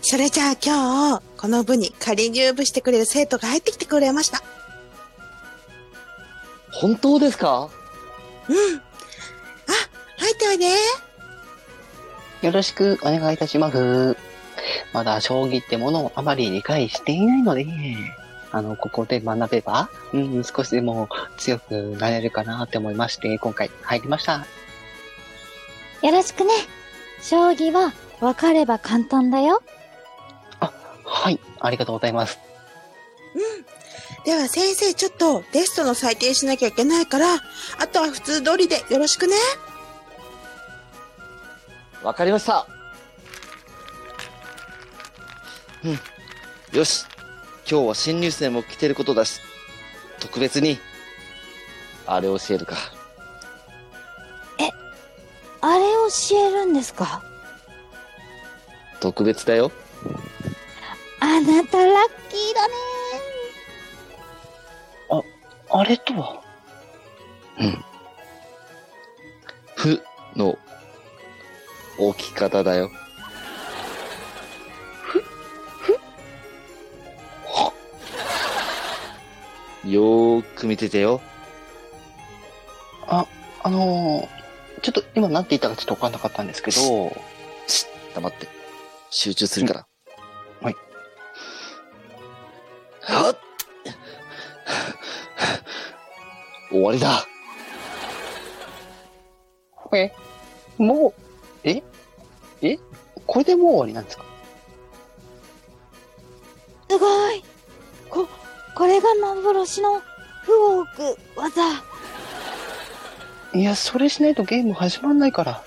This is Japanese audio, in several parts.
それじゃあ今日、この部に仮入部してくれる生徒が入ってきてくれました。本当ですか？うん。あ、入っておいで。よろしくお願いいたします。まだ将棋ってものをあまり理解していないので、あの、ここで学べば、うん、少しでも強くなれるかなって思いまして、今回入りました。よろしくね。将棋は分かれば簡単だよ。はい、ありがとうございます。では先生ちょっとテストの採点しなきゃいけないから、あとは普通通りでよろしくね。わかりました。うん。よし。今日は新入生も来てることだし、特別に、あれ教えるか。あれ教えるんですか？特別だよ。あなたラッキーだね。あれとは？うん。ふの置き方だよ。ふ？ふ？よーく見ててよ。あ、あのーちょっと今何て言ったかちょっとわかんなかったんですけど、し黙って。集中するから。は っ終わりだ。え、もう、え？え？これでもう終わりなんですか？すごい。こ、これが幻の不ウォーク技。いや、それしないとゲーム始まんないから。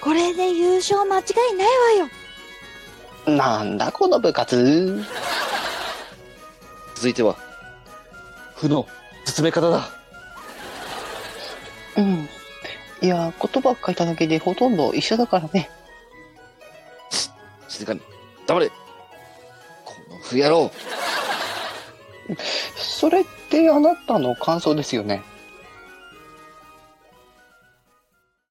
これで優勝間違いないわよ。なんだこの部活。続いては、負の進め方だ。うん。いや、言葉書いただけでほとんど一緒だからね。静かに。黙れ。この不野郎。それってあなたの感想ですよね。